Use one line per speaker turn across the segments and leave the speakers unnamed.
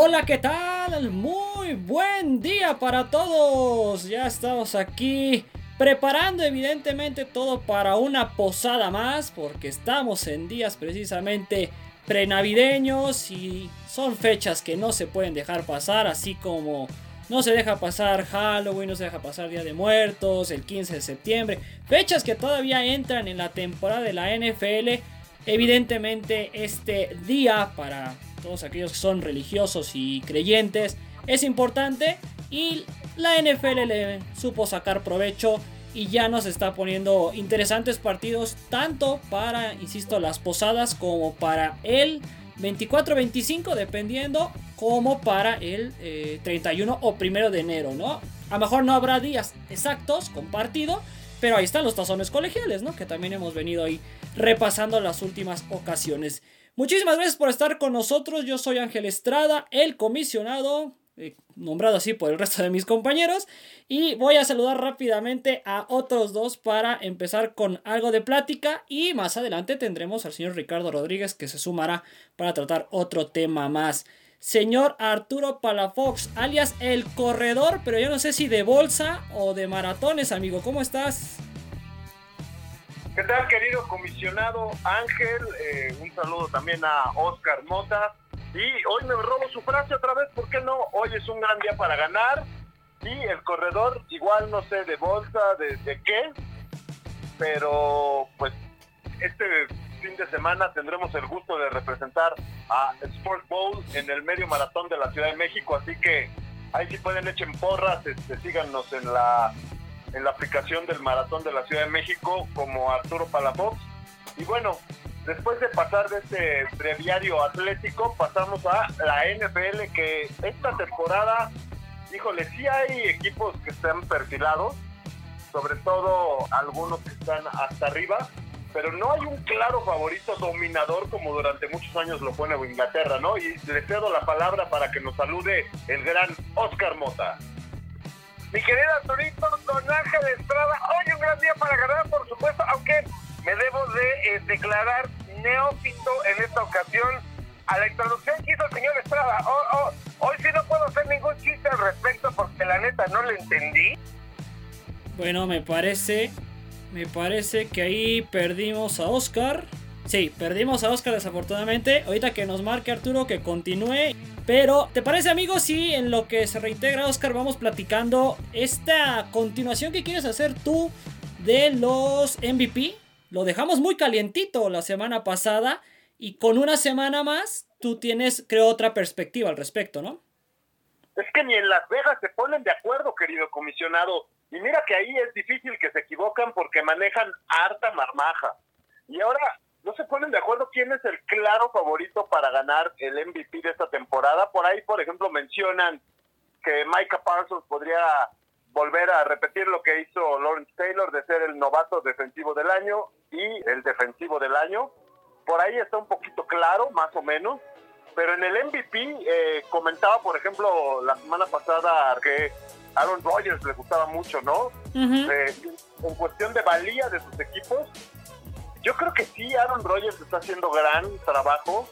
Hola, ¿qué tal? Muy buen día para todos. Ya estamos aquí preparando evidentemente todo para una posada más porque estamos en días precisamente prenavideños y son fechas que no se pueden dejar pasar, así como no se deja pasar Halloween, no se deja pasar Día de Muertos, el 15 de septiembre, fechas que todavía entran en la temporada de la NFL. Evidentemente este día para todos aquellos que son religiosos y creyentes es importante y la NFL le supo sacar provecho y ya nos está poniendo interesantes partidos tanto para, insisto, las posadas como para el 24-25 dependiendo como para el 31 eh, o primero de enero, ¿no? A lo mejor no habrá días exactos con partido, pero ahí están los tazones colegiales, ¿no? Que también hemos venido ahí repasando las últimas ocasiones. Muchísimas gracias por estar con nosotros. Yo soy Ángel Estrada, el comisionado, eh, nombrado así por el resto de mis compañeros. Y voy a saludar rápidamente a otros dos para empezar con algo de plática. Y más adelante tendremos al señor Ricardo Rodríguez que se sumará para tratar otro tema más. Señor Arturo Palafox, alias el corredor, pero yo no sé si de bolsa o de maratones, amigo. ¿Cómo estás?
¿Qué tal, querido comisionado Ángel? Eh, un saludo también a Oscar Mota. Y hoy me robo su frase otra vez, ¿por qué no? Hoy es un gran día para ganar. Y el corredor, igual no sé de bolsa, de, qué, pero pues este fin de semana tendremos el gusto de representar a Sport Bowl en el medio maratón de la Ciudad de México, así que ahí sí pueden echen porras, este, síganos en la en la aplicación del Maratón de la Ciudad de México como Arturo Palafox. Y bueno, después de pasar de este breviario atlético, pasamos a la NFL que esta temporada, híjole, sí hay equipos que están perfilados, sobre todo algunos que están hasta arriba, pero no hay un claro favorito dominador como durante muchos años lo fue Nueva Inglaterra, ¿no? Y le cedo la palabra para que nos salude el gran Oscar Mota. Mi querida Arturito, don Ángel Estrada, hoy un gran día para ganar, por supuesto, aunque me debo de eh, declarar neófito en esta ocasión a la introducción que hizo el señor Estrada. hoy sí no puedo hacer ningún chiste al respecto porque la neta no le entendí.
Bueno, me parece, me parece que ahí perdimos a Oscar. Sí, perdimos a Oscar desafortunadamente. Ahorita que nos marque Arturo que continúe. Pero, ¿te parece, amigo? Si en lo que se reintegra Oscar vamos platicando esta continuación que quieres hacer tú de los MVP. Lo dejamos muy calientito la semana pasada. Y con una semana más, tú tienes, creo, otra perspectiva al respecto, ¿no?
Es que ni en Las Vegas se ponen de acuerdo, querido comisionado. Y mira que ahí es difícil que se equivocan porque manejan harta marmaja. Y ahora no se ponen de acuerdo quién es el claro favorito para ganar el MVP de esta temporada. Por ahí, por ejemplo, mencionan que Micah Parsons podría volver a repetir lo que hizo Lawrence Taylor de ser el novato defensivo del año y el defensivo del año. Por ahí está un poquito claro, más o menos. Pero en el MVP eh, comentaba, por ejemplo, la semana pasada que Aaron Rodgers le gustaba mucho, ¿no? Eh, en cuestión de valía de sus equipos, yo creo que sí, Aaron Rodgers está haciendo gran trabajo,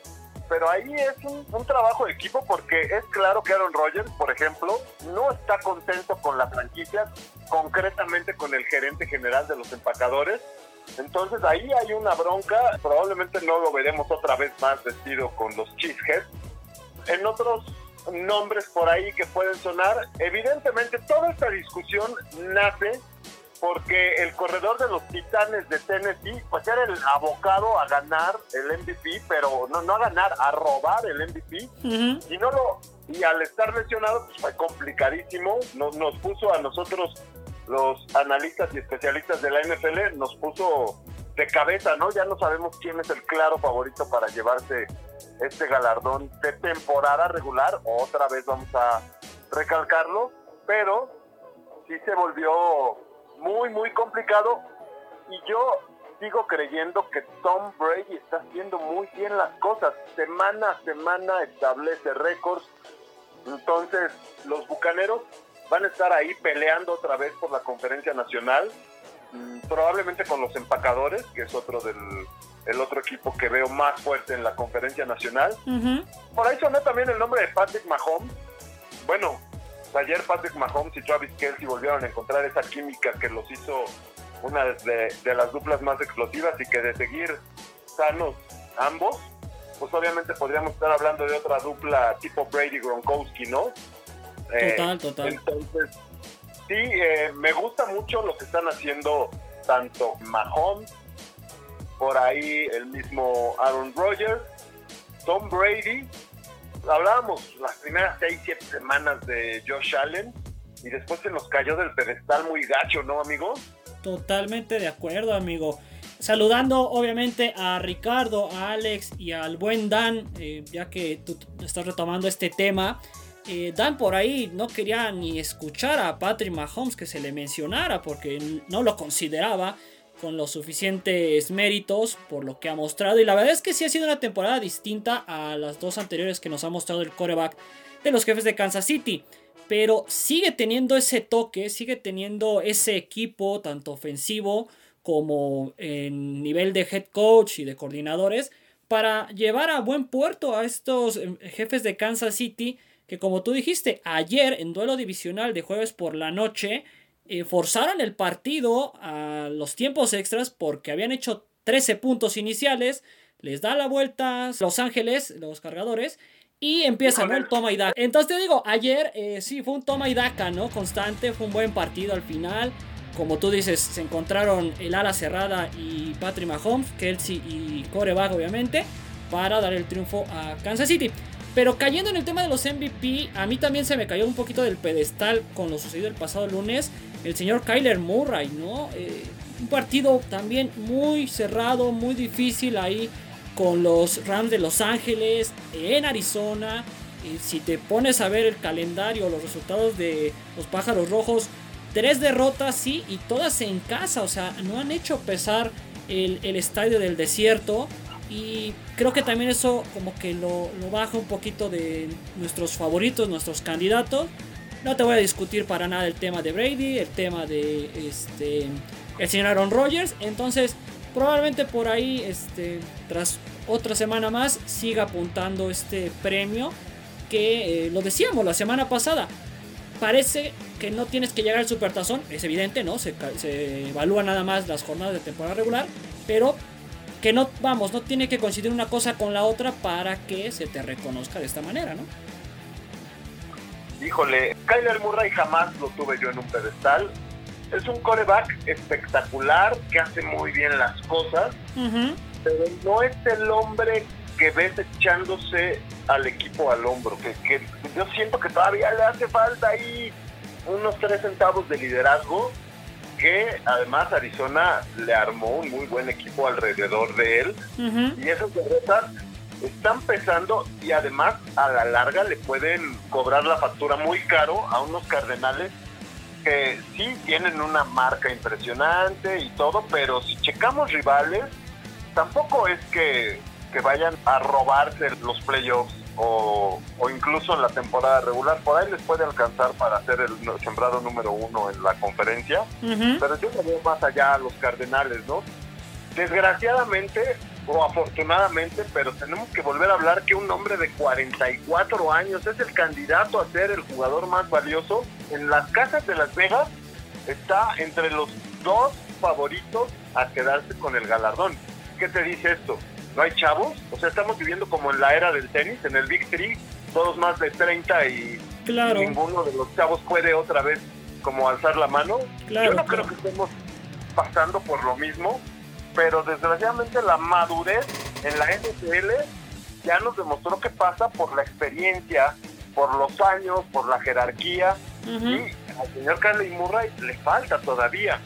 pero ahí es un, trabajo de equipo porque es claro que Aaron Rodgers, por ejemplo, no está contento con la franquicia, concretamente con el gerente general de los empacadores. Entonces ahí hay una bronca, probablemente no lo veremos otra vez más vestido con los Cheeseheads. En otros nombres por ahí que pueden sonar, evidentemente toda esta discusión nace porque el corredor de los Titanes de Tennessee pues era el abocado a ganar el MVP, pero no, no a ganar, a robar el MVP y no lo y al estar lesionado pues fue complicadísimo, nos, nos puso a nosotros los analistas y especialistas de la NFL nos puso de cabeza, ¿no? Ya no sabemos quién es el claro favorito para llevarse este galardón de temporada regular, otra vez vamos a recalcarlo, pero sí se volvió muy, muy complicado. Y yo sigo creyendo que Tom Brady está haciendo muy bien las cosas. Semana a semana establece récords. Entonces, los bucaneros van a estar ahí peleando otra vez por la conferencia nacional. mm, probablemente con los empacadores, que es otro del el otro equipo que veo más fuerte en la conferencia nacional. Por ahí sonó también el nombre de Patrick Mahomes. Bueno, ayer Patrick Mahomes y Travis Kelsey volvieron a encontrar esa química que los hizo una de, las duplas más explosivas y que de seguir sanos ambos, pues obviamente podríamos estar hablando de otra dupla tipo Brady Gronkowski, ¿no?
Total, eh, total.
Entonces, sí, eh, me gusta mucho lo que están haciendo tanto Mahomes, por ahí el mismo Aaron Rodgers, Tom Brady. Hablábamos las primeras 6, 7 semanas de Josh Allen y después se nos cayó del pedestal muy gacho, ¿no, amigo?
Totalmente de acuerdo, amigo. Saludando obviamente a Ricardo, a Alex y al buen Dan, eh, ya que tú estás retomando este tema. Eh, Dan por ahí no quería ni escuchar a Patrick Mahomes que se le mencionara porque no lo consideraba con los suficientes méritos por lo que ha mostrado. Y la verdad es que sí ha sido una temporada distinta a las dos anteriores que nos ha mostrado el coreback de los jefes de Kansas City. Pero sigue teniendo ese toque, sigue teniendo ese equipo, tanto ofensivo como en nivel de head coach y de coordinadores, para llevar a buen puerto a estos em, jefes de Kansas City que como tú dijiste, ayer en duelo divisional de jueves por la noche, eh, forzaron el partido a los tiempos extras porque habían hecho 13 puntos iniciales, les da la vuelta Los Ángeles, los cargadores, y empiezan el toma y daca. Entonces te digo, ayer eh, sí fue un toma y daca, ¿no? Constante, fue un buen partido al final. Como tú dices, se encontraron el ala cerrada y Patrick Mahomes, Kelsey y Coreback, obviamente, para dar el triunfo a Kansas City. Pero cayendo en el tema de los MVP, a mí también se me cayó un poquito del pedestal con lo sucedido el pasado lunes. El señor Kyler Murray, ¿no? Eh, un partido también muy cerrado, muy difícil ahí con los Rams de Los Ángeles, en Arizona. Si te pones a ver el calendario, los resultados de los Pájaros Rojos, tres derrotas, sí, y todas en casa. O sea, no han hecho pesar el estadio del desierto. Y creo que también eso como que lo, baja un poquito de nuestros favoritos, nuestros candidatos. No te voy a discutir para nada el tema de Brady, el tema de este el señor Aaron Rodgers. Entonces, probablemente por ahí, este, tras otra semana más, siga apuntando este premio. Que eh, lo decíamos la semana pasada. Parece que no tienes que llegar al supertazón, es evidente, ¿no? Se, se evalúa nada más las jornadas de temporada regular. Pero que no, vamos, no tiene que coincidir una cosa con la otra para que se te reconozca de esta manera, ¿no?
Híjole, Kyler Murray jamás lo tuve yo en un pedestal. Es un coreback espectacular que hace muy bien las cosas, pero no es el hombre que ves echándose al equipo al hombro. Que, que yo siento que todavía le hace falta ahí unos tres centavos de liderazgo que además Arizona le armó un muy buen equipo alrededor de él. Y esas derrotas están pesando y además a la larga le pueden cobrar la factura muy caro a unos Cardenales que sí tienen una marca impresionante y todo, pero si checamos rivales, tampoco es que, que vayan a robarse los playoffs o, incluso en la temporada regular. Por ahí les puede alcanzar para ser el sembrado número uno en la conferencia. Pero yo veo más allá a los Cardenales, ¿no? Desgraciadamente o afortunadamente, pero tenemos que volver a hablar que un hombre de 44 años es el candidato a ser el jugador más valioso. En las casas de Las Vegas está entre los dos favoritos a quedarse con el galardón. ¿Qué te dice esto? No hay chavos. O sea, estamos viviendo como en la era del tenis, en el Big Three, todos más de 30 y, ninguno de los chavos puede otra vez como alzar la mano. Yo no creo que estemos pasando por lo mismo, pero desgraciadamente la madurez en la NFL ya nos demostró que pasa por la experiencia, por los años, por la jerarquía. Y al señor Carly Murray le falta todavía.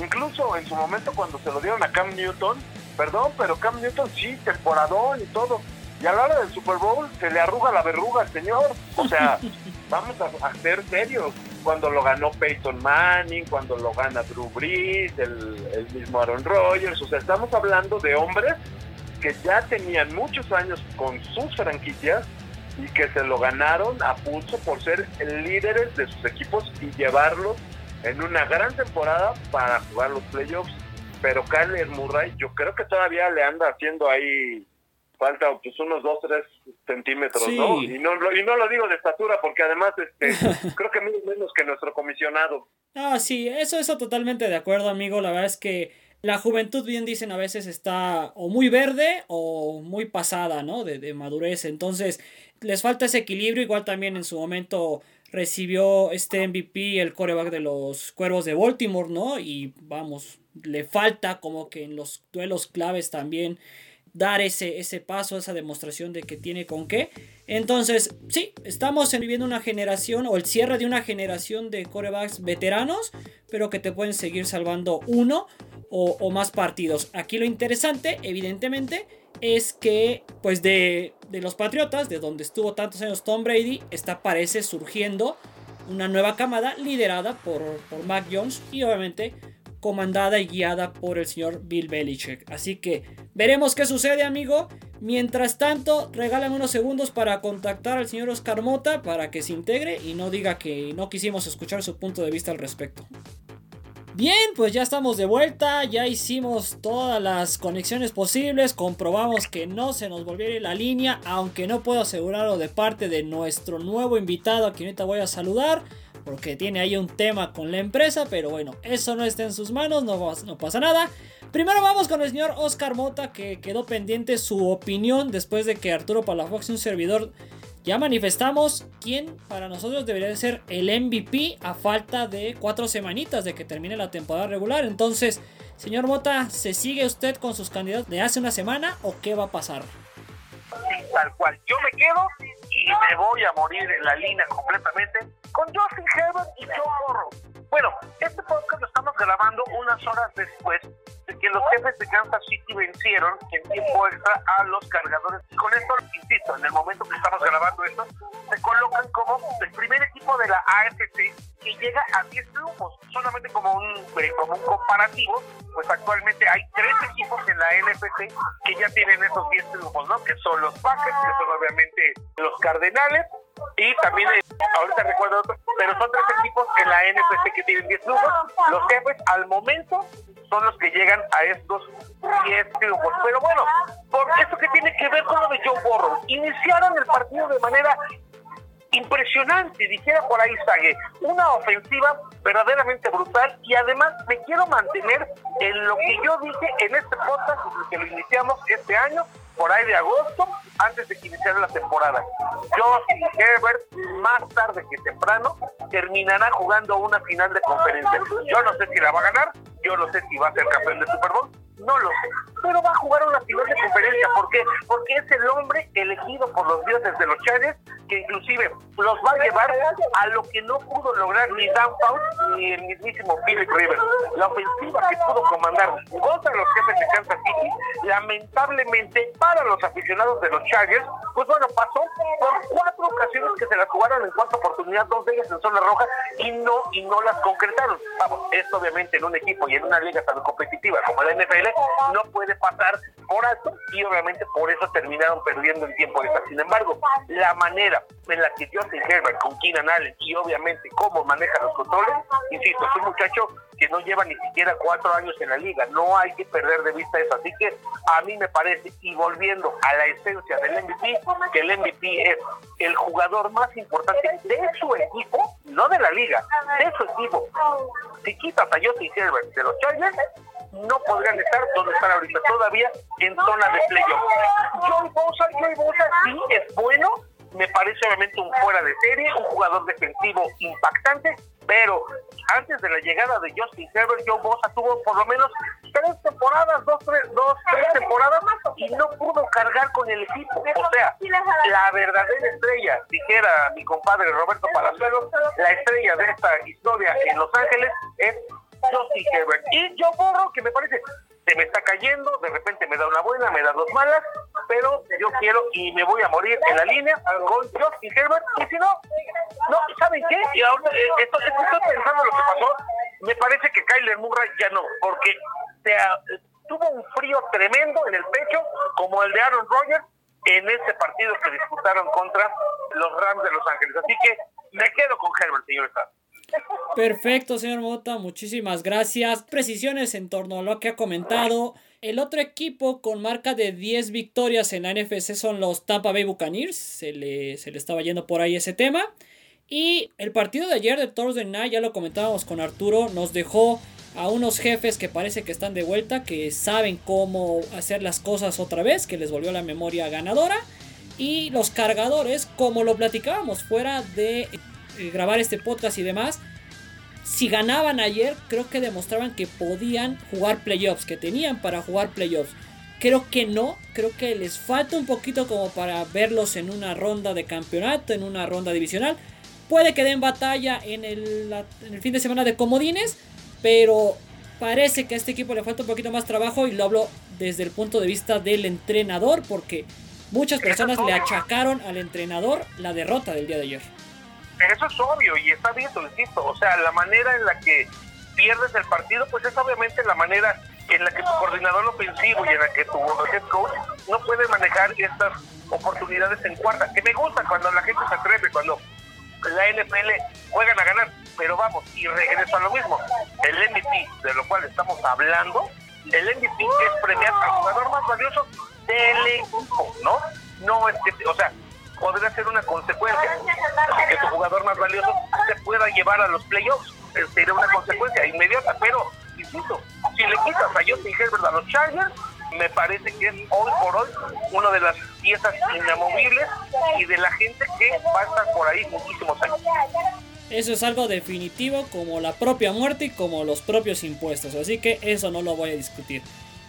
Incluso en su momento cuando se lo dieron a Cam Newton, Perdón, pero Cam Newton sí, temporadón y todo. Y a la hora del Super Bowl se le arruga la verruga al señor. O sea, vamos a, ser serios. Cuando lo ganó Peyton Manning, cuando lo gana Drew Brees, el, el mismo Aaron Rodgers. O sea, estamos hablando de hombres que ya tenían muchos años con sus franquicias y que se lo ganaron a pulso por ser líderes de sus equipos y llevarlos en una gran temporada para jugar los playoffs. Pero Kyler Murray, yo creo que todavía le anda haciendo ahí falta pues unos 2, 3 centímetros, ¿no? Y ¿no? Y no lo digo de estatura porque además este, creo que menos que nuestro comisionado.
Ah, sí, eso, eso totalmente de acuerdo, amigo. La verdad es que la juventud, bien dicen, a veces está o muy verde o muy pasada, ¿no? De, de madurez. Entonces, les falta ese equilibrio. Igual también en su momento recibió este MVP, el coreback de los Cuervos de Baltimore, ¿no? Y vamos, le falta como que en los duelos claves también dar ese, ese paso, esa demostración de que tiene con qué. Entonces, sí, estamos viviendo una generación o el cierre de una generación de corebacks veteranos, pero que te pueden seguir salvando uno o, más partidos. Aquí lo interesante, evidentemente, es que, pues de, de, los Patriotas, de donde estuvo tantos años Tom Brady, está parece surgiendo una nueva camada liderada por, por Mac Jones y obviamente comandada y guiada por el señor Bill Belichick. Así que veremos qué sucede, amigo. Mientras tanto, regalan unos segundos para contactar al señor Oscar Mota para que se integre y no diga que no quisimos escuchar su punto de vista al respecto. Bien, pues ya estamos de vuelta, ya hicimos todas las conexiones posibles, comprobamos que no se nos volviera la línea, aunque no puedo asegurarlo de parte de nuestro nuevo invitado a quien ahorita voy a saludar porque tiene ahí un tema con la empresa, pero bueno, eso no está en sus manos, no, no pasa nada. Primero vamos con el señor Oscar Mota, que quedó pendiente su opinión después de que Arturo Palafox y un servidor ya manifestamos quién para nosotros debería ser el MVP a falta de cuatro semanitas de que termine la temporada regular. Entonces, señor Mota, ¿se sigue usted con sus candidatos de hace una semana o qué va a pasar?
tal cual. Yo me quedo y me voy a morir en la línea completamente con Justin Herbert y Joe Burrow. Bueno, este podcast lo estamos grabando unas horas después de que los jefes de Kansas City vencieron en tiempo extra a los cargadores. Y con esto, insisto, en el momento que estamos grabando esto, se colocan como el primer equipo de la AFC que llega a 10 triunfos. Solamente como un, eh, como un comparativo, pues actualmente hay tres equipos en la NFC que ya tienen esos 10 triunfos, ¿no? Que son los Packers, que son obviamente los Cardenales, y también, eh, ahorita recuerdo otro, pero son tres equipos en la NFC que tienen 10 triunfos. Los jefes al momento son los que llegan a estos 10 triunfos. Pero bueno, por eso que tiene que ver con lo de Joe Burrow. Iniciaron el partido de manera impresionante, dijera por ahí Sague, una ofensiva verdaderamente brutal y además me quiero mantener en lo que yo dije en este podcast que lo iniciamos este año, por ahí de agosto, antes de que iniciara la temporada. Y Herbert, más tarde que temprano, terminará jugando una final de conferencia. Yo no sé si la va a ganar, yo no sé si va a ser campeón de Super Bowl, no lo sé. Pero va a jugar una final de conferencia. ¿Por qué? Porque es el hombre elegido por los dioses de los Chargers que inclusive los va a llevar a lo que no pudo lograr ni Dan ni el mismísimo Philip Rivers. La ofensiva que pudo comandar contra los jefes de Kansas City, lamentablemente para los aficionados de los Chargers, pues bueno, pasó por cuatro ocasiones que se las jugaron en cuarta oportunidad, dos de ellas en zona roja y no y no las concretaron. Vamos, esto obviamente en un equipo y en una liga tan competitiva como la NFL no puede pasar por alto y obviamente por eso terminaron perdiendo el tiempo extra. Sin embargo, la manera en la que Justin Herbert con Keenan Allen y obviamente cómo maneja los controles, insisto, es un muchacho que no lleva ni siquiera cuatro años en la liga, no hay que perder de vista eso. Así que a mí me parece, y volviendo a la esencia del MVP, que el MVP es el jugador más importante de su equipo, no de la liga, de su equipo. Si quitas a Justin Herbert de los Chargers, no podrían estar donde están ahorita, todavía en zona de playoff. John Bosa, John Bosa sí es bueno, me parece obviamente un fuera de serie, un jugador defensivo impactante, pero antes de la llegada de Justin Herbert, John Bosa tuvo por lo menos tres temporadas, dos, tres, dos, tres temporadas y no pudo cargar con el equipo. O sea, la verdadera estrella, dijera mi compadre Roberto Palazuelos, la estrella de esta historia en Los Ángeles es Justin Herbert. Y yo borro que me parece, me está cayendo, de repente me da una buena, me da dos malas, pero yo quiero y me voy a morir en la línea con Justin Herbert. Y si no, no, ¿saben qué? Y ahora eh, estoy, estoy pensando lo que pasó. Me parece que Kyler Murray ya no, porque se, tuvo un frío tremendo en el pecho, como el de Aaron Rodgers, en ese partido que disputaron contra los Rams de Los Ángeles. Así que me quedo con Herbert, señor Estado.
Perfecto, señor Mota, muchísimas gracias. Precisiones en torno a lo que ha comentado. El otro equipo con marca de 10 victorias en la NFC son los Tampa Bay Buccaneers. Se le, se le estaba yendo por ahí ese tema. Y el partido de ayer de Thursday Night, ya lo comentábamos con Arturo, nos dejó a unos jefes que parece que están de vuelta, que saben cómo hacer las cosas otra vez, que les volvió la memoria ganadora. Y los cargadores, como lo platicábamos fuera de eh, grabar este podcast y demás, si ganaban ayer, creo que demostraban que podían jugar playoffs, que tenían para jugar playoffs. Creo que no, creo que les falta un poquito como para verlos en una ronda de campeonato, en una ronda divisional. Puede que den batalla en el, en el fin de semana de comodines, pero parece que a este equipo le falta un poquito más trabajo y lo hablo desde el punto de vista del entrenador, porque muchas personas le achacaron al entrenador la derrota del día de ayer.
Eso es obvio y está bien, insisto. O sea, la manera en la que pierdes el partido, pues es obviamente la manera en la que tu coordinador ofensivo y en la que tu head coach no puede manejar estas oportunidades en cuarta. Que me gusta cuando la gente se atreve, cuando la NFL juegan a ganar. Pero vamos, y regreso a lo mismo. El MVP, de lo cual estamos hablando, el MVP es premiar al jugador más valioso del equipo, ¿no? No es que, o sea, podría ser una consecuencia. Que tu jugador más valioso se pueda llevar a los playoffs. Eh, sería una consecuencia inmediata, pero, insisto, si le quitas a Justin Herbert a los Chargers, me parece que es hoy por hoy una de las piezas inamovibles y de la gente que va a estar por ahí muchísimos años.
Eso es algo definitivo como la propia muerte y como los propios impuestos, así que eso no lo voy a discutir.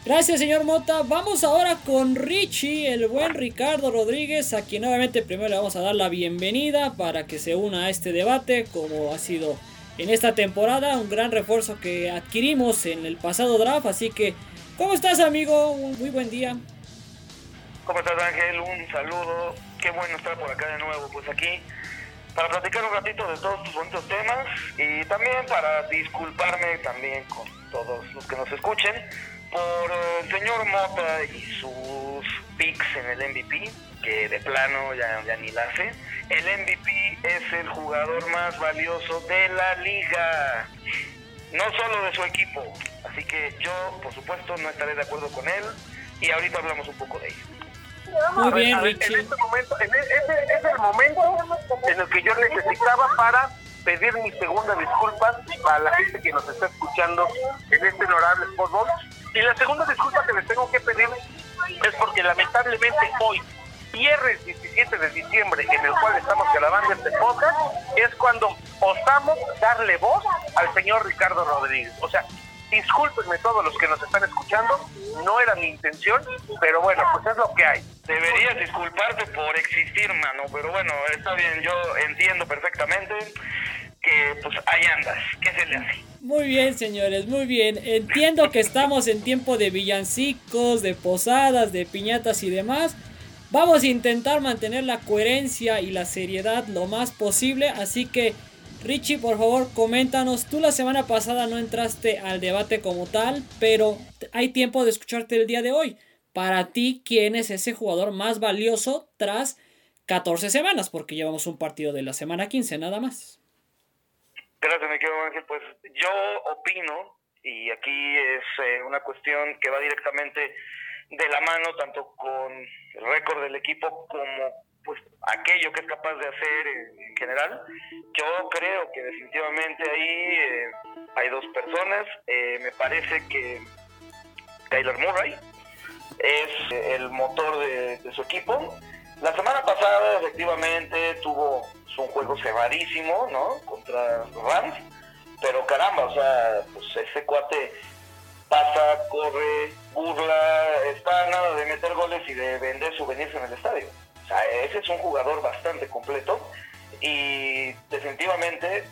Gracias, señor Mota. Vamos ahora con Richie, el buen Ricardo Rodríguez, a quien nuevamente primero le vamos a dar la bienvenida para que se una a este debate, como ha sido en esta temporada, un gran refuerzo que adquirimos en el pasado draft. Así que, ¿cómo estás, amigo? Un muy buen día.
¿Cómo estás, Ángel? Un saludo. Qué bueno estar por acá de nuevo, pues aquí para platicar un ratito de todos tus bonitos temas y también para disculparme también con todos los que nos escuchen por el señor Mota y sus picks en el MVP, que de plano ya, ya ni la hace. El MVP es el jugador más valioso de la liga, no solo de su equipo. Así que yo, por supuesto, no estaré de acuerdo con él y ahorita hablamos un poco de ello.
Muy bien,
En este momento, en ese es el momento en el que yo necesitaba para pedir mi segunda disculpa a la gente que nos está escuchando en este honorable fútbol y la segunda disculpa que les tengo que pedir es porque lamentablemente hoy, viernes 17 de diciembre, en el cual estamos grabando este podcast, es cuando osamos darle voz al señor Ricardo Rodríguez. O sea, discúlpenme todos los que nos están escuchando, no era mi intención, pero bueno, pues es lo que hay.
Deberías disculparte por existir, mano, pero bueno, está bien, yo entiendo perfectamente que pues ahí andas, ¿qué se le hace?
Muy bien, señores, muy bien. Entiendo que estamos en tiempo de villancicos, de posadas, de piñatas y demás. Vamos a intentar mantener la coherencia y la seriedad lo más posible, así que Richie, por favor, coméntanos. Tú la semana pasada no entraste al debate como tal, pero hay tiempo de escucharte el día de hoy. Para ti, ¿quién es ese jugador más valioso tras 14 semanas? Porque llevamos un partido de la semana 15, nada más.
Gracias, mi querido Ángel. Pues yo opino, y aquí es eh, una cuestión que va directamente de la mano tanto con el récord del equipo como pues aquello que es capaz de hacer en, general. Yo creo que definitivamente ahí eh, hay dos personas. Eh, me parece que Taylor Murray es el motor de, de su equipo. La semana pasada efectivamente tuvo un juego cerradísimo, ¿no? Contra Rams, pero caramba, o sea, pues ese cuate pasa, corre, burla, está nada de meter goles y de vender souvenirs en el estadio. O sea, ese es un jugador bastante completo y definitivamente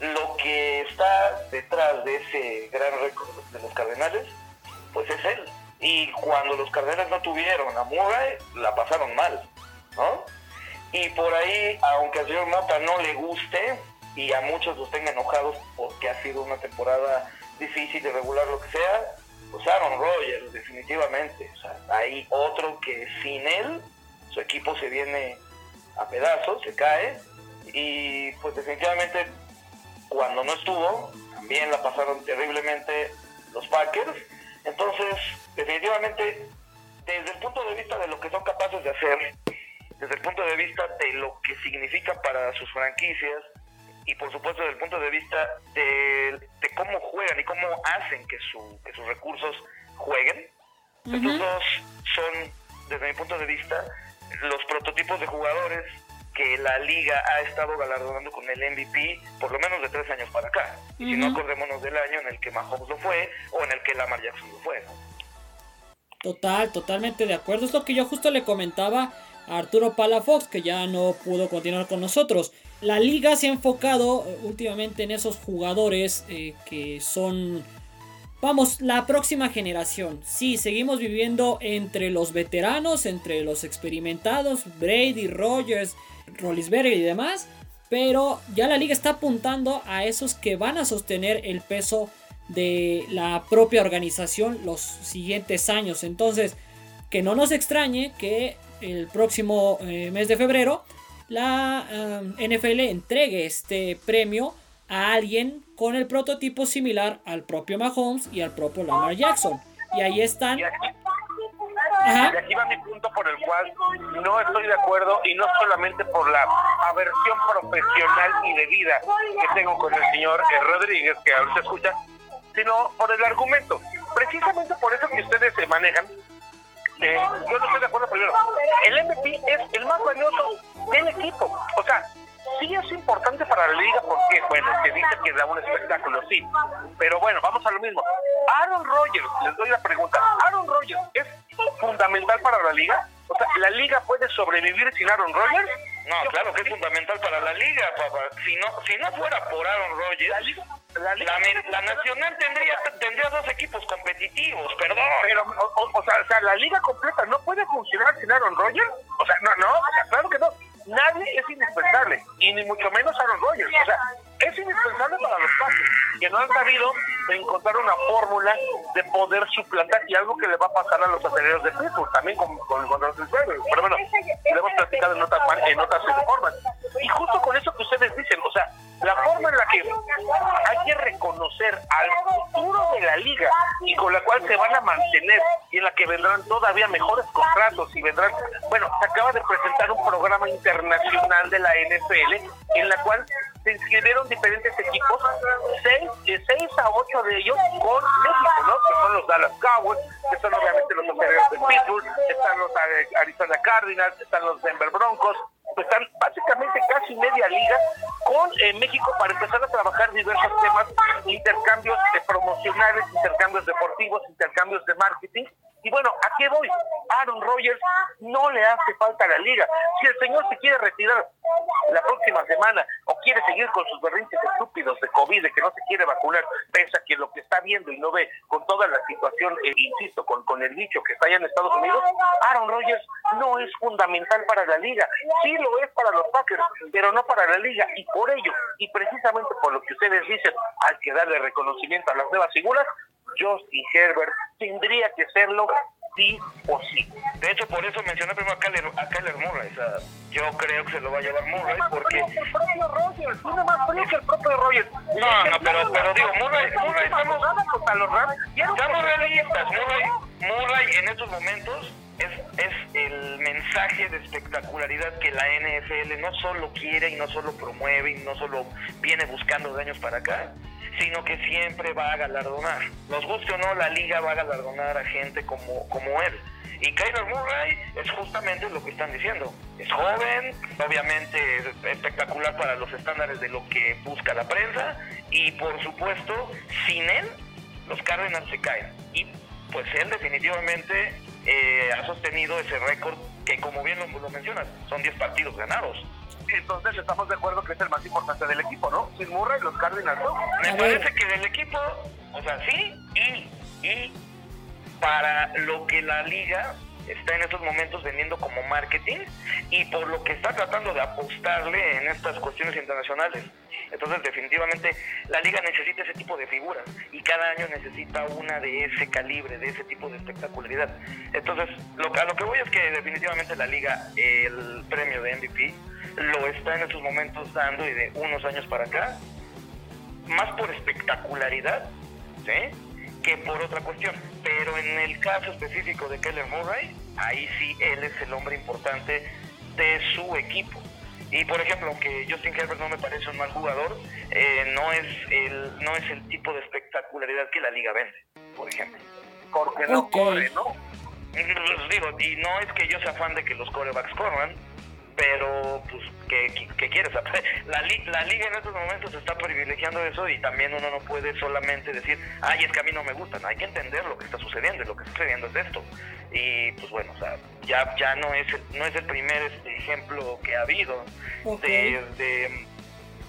lo que está detrás de ese gran récord de los Cardenales, pues es él. Y cuando los Cardenales no tuvieron a Murray, la pasaron mal, ¿no? Y por ahí, aunque al señor Mota no le guste y a muchos los tenga enojados porque ha sido una temporada difícil, de regular, lo que sea, pues Aaron Rodgers, definitivamente. O sea, hay otro que sin él, su equipo se viene a pedazos, se cae. Y pues definitivamente cuando no estuvo, también la pasaron terriblemente los Packers. Entonces, definitivamente, desde el punto de vista de lo que son capaces de hacer, desde el punto de vista de lo que significa para sus franquicias y por supuesto desde el punto de vista de, cómo juegan y cómo hacen que, su, que sus recursos jueguen, estos dos son, desde mi punto de vista, los prototipos de jugadores que la liga ha estado galardonando con el MVP por lo menos de tres años para acá. Y si no, acordémonos del año en el que Mahomes lo fue o en el que Lamar Jackson lo fue.
Total, totalmente de acuerdo. Es lo que yo justo le comentaba a Arturo Palafox, que ya no pudo continuar con nosotros. La liga se ha enfocado eh, últimamente en esos jugadores eh, que son Vamos, la próxima generación. Sí, seguimos viviendo entre los veteranos, entre los experimentados, Brady, Rogers, Rollisberger y demás. Pero ya la liga está apuntando a esos que van a sostener el peso de la propia organización los siguientes años. Entonces, que no nos extrañe que el próximo eh, mes de febrero la eh, NFL entregue este premio a alguien con el prototipo similar al propio Mahomes y al propio Lamar Jackson. Y ahí están.
Y aquí, va mi punto por el cual no estoy de acuerdo y no solamente por la aversión profesional y de vida que tengo con el señor eh, Rodríguez, que ahorita escucha, sino por el argumento. Precisamente por eso que ustedes se manejan, eh, yo no estoy de acuerdo primero. El MVP es el más valioso del equipo. O sea, sí es importante para la liga porque, bueno, se dice que da un espectáculo, sí. Pero bueno, vamos a lo mismo. Aaron Rodgers, les doy la pregunta, ¿Aaron Rodgers es fundamental para la liga? O sea, ¿la liga puede sobrevivir sin Aaron Rodgers?
No, claro que es fundamental para la liga, papá. Si no, si no fuera por Aaron Rodgers, la, la, Nacional tendría, tendría dos equipos competitivos, perdón.
Pero, o, sea, o sea, la liga completa no puede funcionar sin Aaron Rodgers. O sea, no, no, claro que no nadie es indispensable, y ni mucho menos Aaron Rodgers. O sea, es indispensable para los pases, que no han sabido encontrar una fórmula de poder suplantar y algo que le va a pasar a los aceleros de Pittsburgh, también con, con, con los Pero bueno, lo hemos platicado en otras, en otras formas. Y justo con eso que ustedes dicen, o sea, la forma en la que hay que reconocer al futuro de la liga y con la cual se van a mantener y en la que vendrán todavía mejores contratos y vendrán, bueno, se acaba de presentar un programa internacional de la NFL en la cual se inscribieron diferentes equipos, seis, de seis a ocho de ellos con México, ¿no? Que son los Dallas Cowboys, que son obviamente los Aceleros de Pittsburgh, están los Arizona Cardinals, están los Denver Broncos, están básicamente casi media liga con eh, México para empezar a trabajar diversos temas, intercambios promocionales, intercambios deportivos, intercambios de marketing. Y bueno, ¿a qué voy? Aaron Rodgers no le hace falta a la liga. Si el señor se quiere retirar la próxima semana o quiere seguir con sus berrinches estúpidos de COVID, que no se quiere vacunar, pese a que lo que está viendo y no ve con toda la situación, eh, insisto, con, con el dicho que está allá en Estados Unidos, Aaron Rodgers no es fundamental para la liga. Sí lo es para los Packers, pero no para la liga. Y por ello, y precisamente por lo que ustedes dicen, hay que darle reconocimiento a las nuevas figuras, Justin Herbert tendría que serlo sí o sí.
De hecho, por eso mencioné primero a Kyler, a Kyler Murray. O sea, yo creo que se lo va a llevar Murray porque...
el propio Rogers, tiene más frío que el propio Rogers.
No, no, pero, pero digo, Murray, Murray estamos... Estamos realistas. Murray, Murray en estos momentos es, es el mensaje de espectacularidad que la NFL no solo quiere y no solo promueve y no solo viene buscando de años para acá, sino que siempre va a galardonar. Nos guste o no, la liga va a galardonar a gente como, como él. Y Kyler Murray es justamente lo que están diciendo. Es joven, obviamente espectacular para los estándares de lo que busca la prensa y por supuesto, sin él, los Cardinals se caen. Y pues él definitivamente eh, ha sostenido ese récord que como bien lo, mencionas, son 10 partidos ganados
entonces estamos de acuerdo que es el más importante del equipo, ¿no? Sin Murray, los Cardinals, ¿no?
Me parece que del equipo, o sea, sí, y, y para lo que la liga está en estos momentos vendiendo como marketing y por lo que está tratando de apostarle en estas cuestiones internacionales. Entonces, definitivamente, la liga necesita ese tipo de figuras y cada año necesita una de ese calibre, de ese tipo de espectacularidad. Entonces, lo, a lo que voy es que definitivamente la liga, el premio de MVP, lo está en estos momentos dando y de unos años para acá, más por espectacularidad, ¿sí? Que por otra cuestión. Pero en el caso específico de Keller Murray, ahí sí él es el hombre importante de su equipo. Y por ejemplo, aunque Justin Herbert no me parece un mal jugador, eh, no es el no es el tipo de espectacularidad que la liga vende, por ejemplo.
Porque no corre, ¿no?
Pues digo, y no es que yo sea fan de que los corebacks corran, pero pues, ¿qué, qué- quieres? La, li- la liga en estos momentos está privilegiando eso y también uno no puede solamente decir, ay, es que a mí no me gustan, hay que entender lo que está sucediendo y lo que está sucediendo es esto. Y pues bueno, o sea, ya, ya no, es el, no es el primer este, ejemplo que ha habido
Ok.
de, de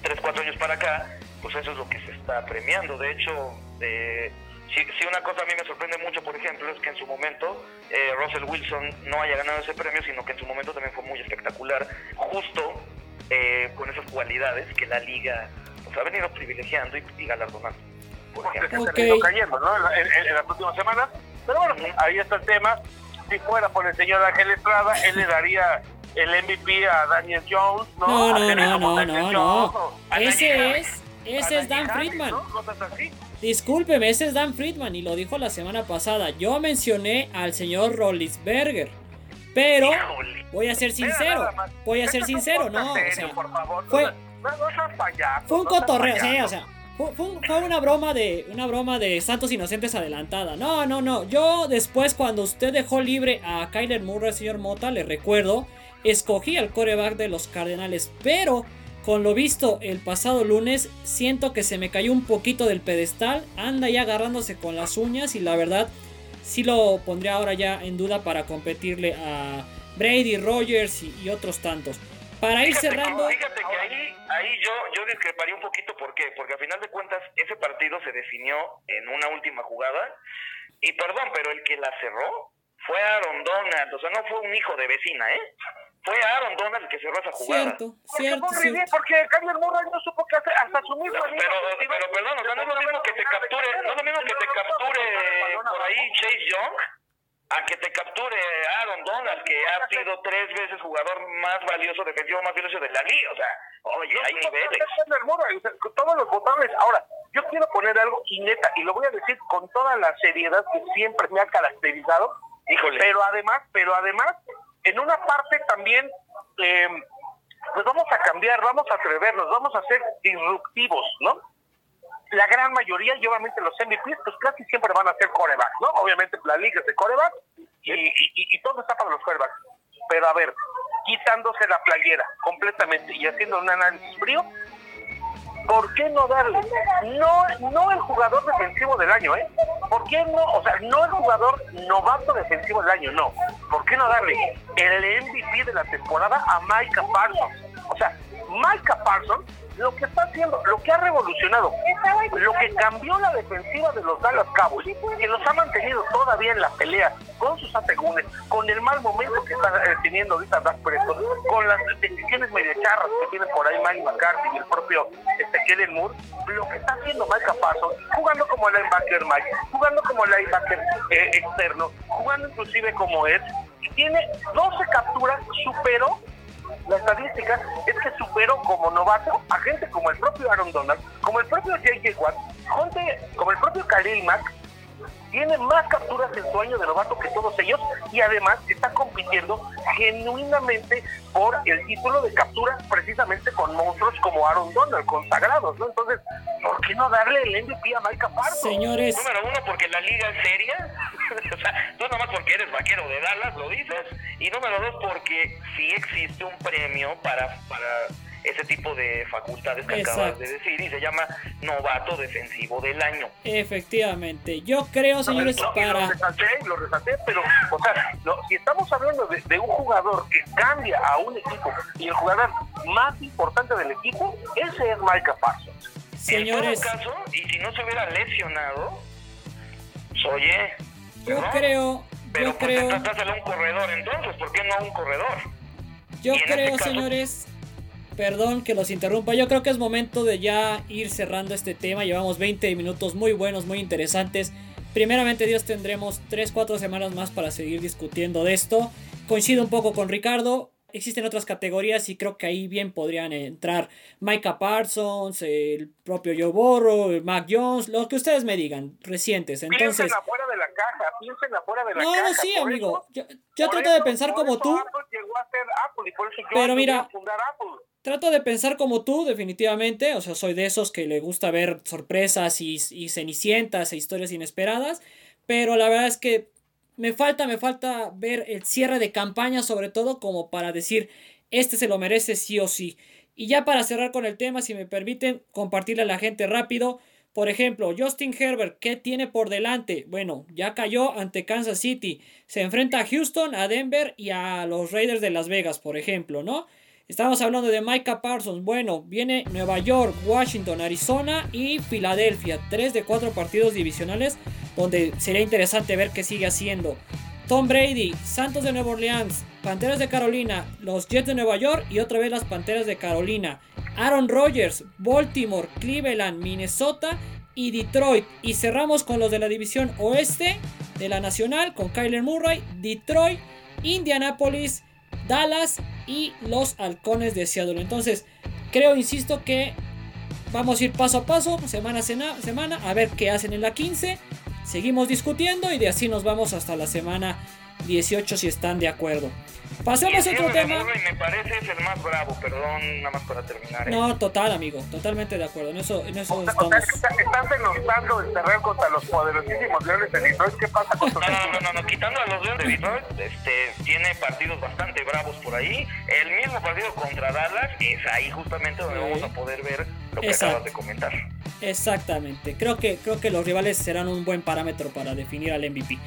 3, 4 años para acá, pues eso es lo que se está premiando. De hecho, eh, si, si una cosa a mí me sorprende mucho, por ejemplo, es que en su momento eh, Russell Wilson no haya ganado ese premio, sino que en su momento también fue muy espectacular, justo eh, con esas cualidades que la liga pues, ha venido privilegiando y, y galardonando. Por
Porque
ejemplo.
se han ido cayendo, ¿no? En, en- en las últimas semanas. Pero bueno, ahí está el tema. Si fuera por el señor Ángel Estrada, él le daría el MVP a Daniel Jones, ¿no?
No, no, no,
como
no,
Daniel
no, Ese es, ese es Dan Friedman.
¿no? Cosas así.
Discúlpeme, ese es Dan Friedman y lo dijo la semana pasada. Yo mencioné al señor Rollinsberger, pero voy a ser sincero. Voy a ser sincero, no, o sea, fue- un cotorreo, sí, o sea, fue, fue una broma de una broma de Santos Inocentes adelantada. No, no, no. Yo después cuando usted dejó libre a Kyler Murray, señor Mota, le recuerdo, escogí al coreback de los Cardenales, pero con lo visto el pasado lunes, siento que se me cayó un poquito del pedestal, anda ya agarrándose con las uñas y la verdad sí lo pondría ahora ya en duda para competirle a Brady, Rogers y, y otros tantos. Para ir
Fíjate que-
cerrando,
Fíjate que ahí, ahí yo, yo discreparía un poquito, ¿por qué? Porque a final de cuentas ese partido se definió en una última jugada y perdón, pero el que la cerró fue Aaron Donald, o sea, no fue un hijo de vecina, ¿eh? Fue Aaron Donald el que cerró esa jugada.
cierto,
Porque
cierto,
fue
cierto.
ridículo, porque Kyler Murray no supo qué hacer hasta su mismo
Pero, pero, pero perdón, o sea, no es lo mismo que te capture, no es lo mismo que te capture por ahí Chase Young a que te capture Aaron Donald, que ha sido tres veces jugador más valioso, defensivo más valioso de la liga. O sea, oye, hay niveles.
Todos los votables. Ahora, yo quiero poner algo y neta, y lo voy a decir con toda la seriedad que siempre me ha caracterizado,
Híjole.
pero además, pero además, en una parte también, eh, pues vamos a cambiar, vamos a atrevernos, vamos a ser disruptivos, ¿no? La gran mayoría, y obviamente los MVPs, pues casi siempre van a ser corebacks, ¿no? Obviamente la liga es de corebacks y, y, y- y todo está para los corebacks. Pero a ver, quitándose la playera completamente y haciendo un análisis frío, ¿por qué no darle? No, no el jugador defensivo del año, ¿eh? ¿Por qué no? O sea, no el jugador novato defensivo del año, no. ¿Por qué no darle el MVP de la temporada a Micah Parsons? O sea, Micah Parsons, lo que está haciendo, lo que ha revolucionado, lo que cambió la defensiva de los Dallas Cowboys, que los ha mantenido todavía en la pelea con sus asegúnes, con el mal momento que está eh, teniendo ahorita Dak Prescott, con las decisiones medio charras que tiene por ahí Mike McCarthy y el propio este, Kellen Moore, lo que está haciendo Micah Parsons, jugando como linebacker Mike, jugando como linebacker eh, externo, jugando inclusive como Ed, tiene 12 capturas, superó la estadística es que superó como novato a gente como el propio Aaron Donald, como el propio J.J. Watt, como el propio Khalil Mack, tiene más capturas en su año de novato que todos ellos y además está compitiendo genuinamente por el título de captura precisamente con monstruos como Aaron Donald, consagrados, ¿no? Entonces, ¿por qué no darle el MVP a Parsons?
Señores,
Número uno, porque la liga es seria. o sea, tú nomás porque eres vaquero de Dallas lo dices. Y número dos, porque sí existe un premio para, para ese tipo de facultades que acabas
Exacto.
de decir y se llama novato defensivo del año.
efectivamente, yo creo, señores,
No, y lo
para...
resalté, lo resalté, pero, o sea, no, si estamos hablando de, de un jugador que cambia a un equipo y el jugador más importante del equipo, ese es Micah Parsons.
Señores,
En todo caso, y si no se hubiera lesionado, pues,
yo creo,
pero
yo
pues
creo,
a un corredor entonces, ¿por qué no un corredor?
yo
este
creo,
caso-
señores, perdón que los interrumpa, yo creo que es momento de ya ir cerrando este tema, llevamos 20 minutos muy buenos, muy interesantes. Primeramente Dios tendremos 3-4 semanas más para seguir discutiendo de esto. Coincido un poco con Ricardo, existen otras categorías y creo que ahí bien podrían entrar Micah Parsons, el propio Joe Burrow, Mac Jones, lo que ustedes me digan, recientes. Entonces,
piensen afuera piensen afuera de la
no,
caja.
no, sí,
Por
amigo.
eso-
yo yo trato de pensar como tú.
Apple llegó a ser Apple y por eso yo
Pero mira,
a fundar Apple.
Trato de pensar como tú, definitivamente. O sea, soy de esos que le gusta ver sorpresas y, y cenicientas e historias inesperadas. Pero la verdad es que me falta, me falta ver el cierre de campaña, sobre todo como para decir, este se lo merece sí o sí. Y ya para cerrar con el tema, si me permiten compartirle a la gente rápido. Por ejemplo, Justin Herbert, ¿qué tiene por delante? Bueno, ya cayó ante Kansas City. Se enfrenta a Houston, a Denver y a los Raiders de Las Vegas, por ejemplo, ¿no? Estamos hablando de Micah Parsons. Bueno, viene Nueva York, Washington, Arizona y Filadelfia. Tres de cuatro partidos divisionales donde sería interesante ver qué sigue haciendo. Tom Brady, Santos de Nueva Orleans, Panteras de Carolina, los Jets de Nueva York y otra vez las Panteras de Carolina. Aaron Rodgers, Baltimore, Cleveland, Minnesota y Detroit. Y cerramos con los de la división oeste de la Nacional con Kyler Murray, Detroit, Indianapolis, Dallas y los Halcones de Seattle. Entonces, creo, insisto, que vamos a ir paso a paso, semana a semana, a ver qué hacen en la 15. Seguimos discutiendo y de así nos vamos hasta la semana 18 si están de acuerdo. Pasemos a
el
otro tema.
Me parece es el más bravo, perdón, nada más para terminar. ¿eh?
No, total, amigo, totalmente de acuerdo. En eso, en eso
O sea, o
estamos.
sea, que está- estás denostando el terreno contra los poderosísimos Leones de Detroit. ¿Qué pasa con
No, no, no, no, no, quitando a los Leones de Detroit, este, tiene partidos bastante bravos por ahí. El mismo partido contra Dallas es ahí justamente donde
Sí.
vamos a poder ver lo que
Exacto.
acabas de comentar.
Exactamente. Creo que, creo que los rivales serán un buen parámetro para definir al MVP.